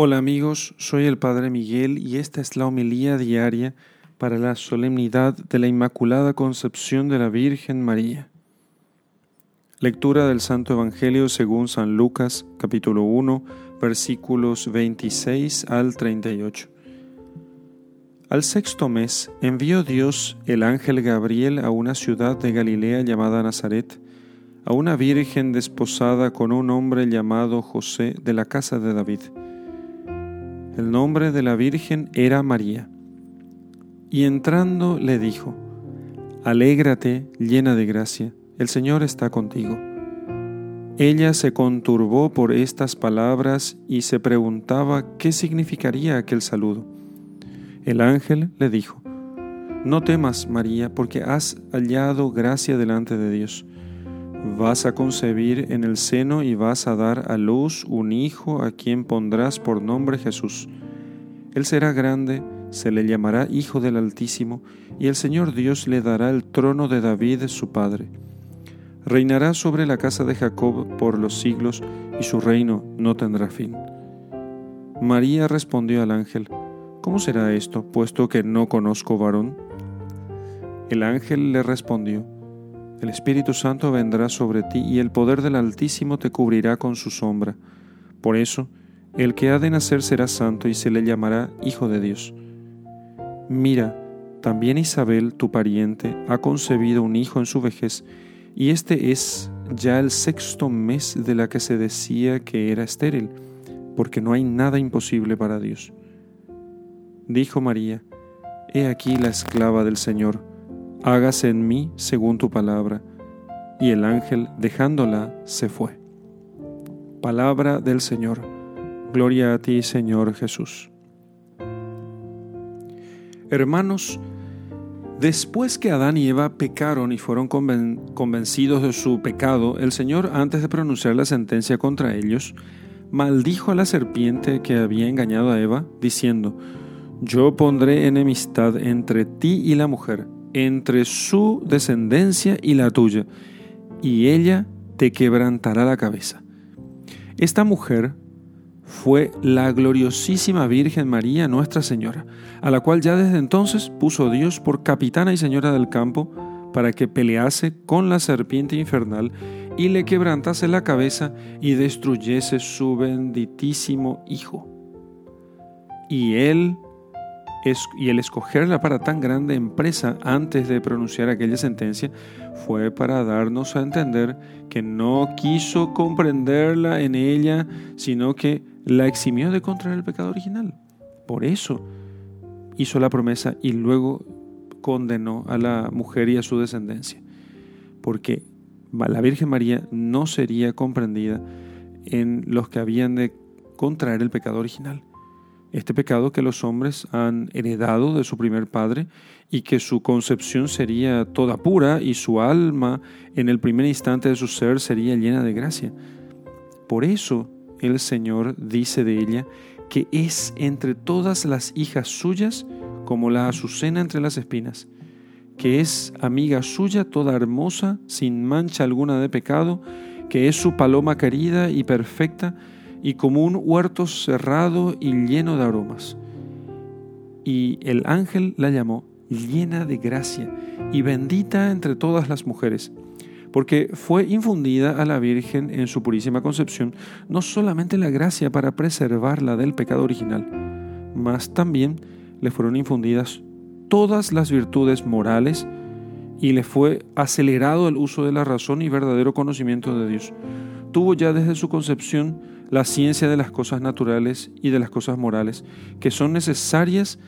Hola amigos, soy el Padre Miguel y esta es la homilía diaria para la solemnidad de la Inmaculada Concepción de la Virgen María. Lectura del Santo Evangelio según San Lucas capítulo 1 versículos 26 al 38. Al sexto mes envió Dios el ángel Gabriel a una ciudad de Galilea llamada Nazaret, a una virgen desposada con un hombre llamado José de la casa de David el nombre de la Virgen era María. Y entrando le dijo, Alégrate, llena de gracia, el Señor está contigo. Ella se conturbó por estas palabras y se preguntaba qué significaría aquel saludo. El ángel le dijo, No temas, María, porque has hallado gracia delante de Dios. Vas a concebir en el seno y vas a dar a luz un hijo a quien pondrás por nombre Jesús. Él será grande, se le llamará Hijo del Altísimo, y el Señor Dios le dará el trono de David su padre. Reinará sobre la casa de Jacob por los siglos, y su reino no tendrá fin. María respondió al ángel, ¿Cómo será esto, puesto que no conozco varón? El ángel le respondió, el Espíritu Santo vendrá sobre ti y el poder del Altísimo te cubrirá con su sombra. Por eso, el que ha de nacer será santo y se le llamará Hijo de Dios. Mira, también Isabel, tu pariente, ha concebido un hijo en su vejez, y este es ya el sexto mes de la que se decía que era estéril, porque no hay nada imposible para Dios. Dijo María, He aquí la esclava del Señor hágase en mí según tu palabra. Y el ángel, dejándola, se fue. Palabra del Señor. Gloria a ti, Señor Jesús. Hermanos, después que Adán y Eva pecaron y fueron convencidos de su pecado, el Señor, antes de pronunciar la sentencia contra ellos, maldijo a la serpiente que había engañado a Eva, diciendo, Yo pondré enemistad entre ti y la mujer entre su descendencia y la tuya, y ella te quebrantará la cabeza. Esta mujer fue la gloriosísima Virgen María Nuestra Señora, a la cual ya desde entonces puso Dios por capitana y señora del campo para que pelease con la serpiente infernal y le quebrantase la cabeza y destruyese su benditísimo Hijo. Y él y el escogerla para tan grande empresa antes de pronunciar aquella sentencia fue para darnos a entender que no quiso comprenderla en ella, sino que la eximió de contraer el pecado original. Por eso hizo la promesa y luego condenó a la mujer y a su descendencia. Porque la Virgen María no sería comprendida en los que habían de contraer el pecado original este pecado que los hombres han heredado de su primer padre y que su concepción sería toda pura y su alma en el primer instante de su ser sería llena de gracia. Por eso el Señor dice de ella que es entre todas las hijas suyas como la azucena entre las espinas, que es amiga suya toda hermosa, sin mancha alguna de pecado, que es su paloma querida y perfecta, y como un huerto cerrado y lleno de aromas. Y el ángel la llamó llena de gracia y bendita entre todas las mujeres, porque fue infundida a la Virgen en su purísima concepción no solamente la gracia para preservarla del pecado original, mas también le fueron infundidas todas las virtudes morales y le fue acelerado el uso de la razón y verdadero conocimiento de Dios. Tuvo ya desde su concepción la ciencia de las cosas naturales y de las cosas morales, que son necesarias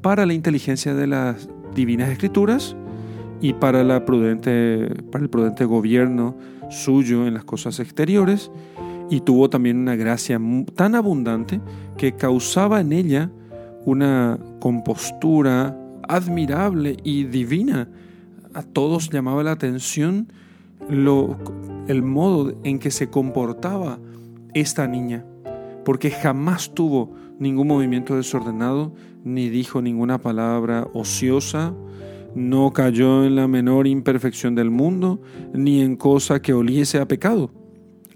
para la inteligencia de las divinas escrituras y para, la prudente, para el prudente gobierno suyo en las cosas exteriores, y tuvo también una gracia tan abundante que causaba en ella una compostura admirable y divina. A todos llamaba la atención lo, el modo en que se comportaba esta niña, porque jamás tuvo ningún movimiento desordenado, ni dijo ninguna palabra ociosa, no cayó en la menor imperfección del mundo, ni en cosa que oliese a pecado.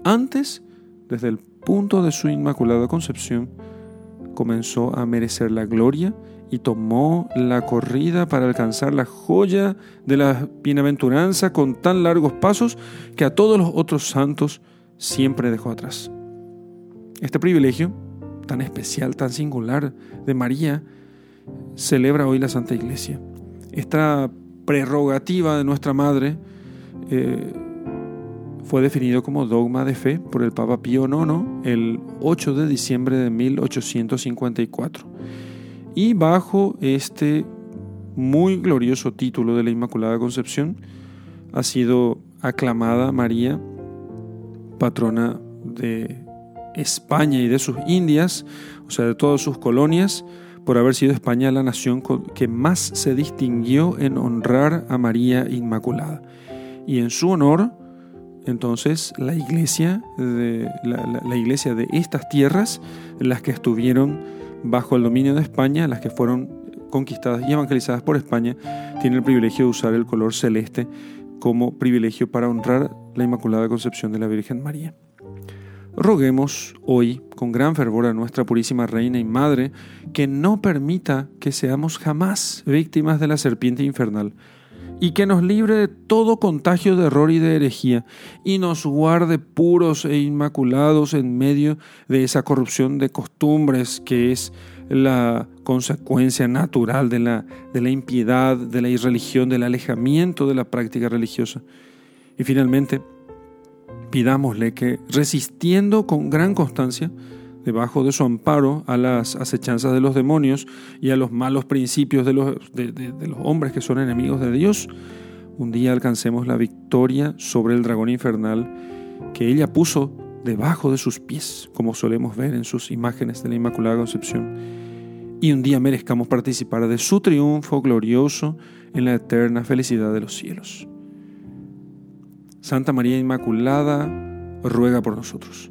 Antes, desde el punto de su inmaculada concepción, comenzó a merecer la gloria y tomó la corrida para alcanzar la joya de la bienaventuranza con tan largos pasos que a todos los otros santos siempre dejó atrás. Este privilegio, tan especial, tan singular de María, celebra hoy la Santa Iglesia. Esta prerrogativa de nuestra Madre eh, fue definido como dogma de fe por el Papa Pío IX el 8 de diciembre de 1854. Y bajo este muy glorioso título de la Inmaculada Concepción ha sido aclamada María, patrona de España y de sus Indias, o sea, de todas sus colonias, por haber sido España la nación que más se distinguió en honrar a María Inmaculada. Y en su honor, entonces, la iglesia de, la, iglesia de estas tierras, las que estuvieron bajo el dominio de España, las que fueron conquistadas y evangelizadas por España, tienen el privilegio de usar el color celeste como privilegio para honrar la Inmaculada Concepción de la Virgen María. Roguemos hoy con gran fervor a nuestra Purísima Reina y Madre que no permita que seamos jamás víctimas de la serpiente infernal y que nos libre de todo contagio de error y de herejía, y nos guarde puros e inmaculados en medio de esa corrupción de costumbres que es la consecuencia natural de la, de la impiedad, de la irreligión, del alejamiento de la práctica religiosa. Y finalmente, pidámosle que, resistiendo con gran constancia, debajo de su amparo a las acechanzas de los demonios y a los malos principios de los, de, los hombres que son enemigos de Dios, un día alcancemos la victoria sobre el dragón infernal que ella puso debajo de sus pies, como solemos ver en sus imágenes de la Inmaculada Concepción, y un día merezcamos participar de su triunfo glorioso en la eterna felicidad de los cielos. Santa María Inmaculada, ruega por nosotros.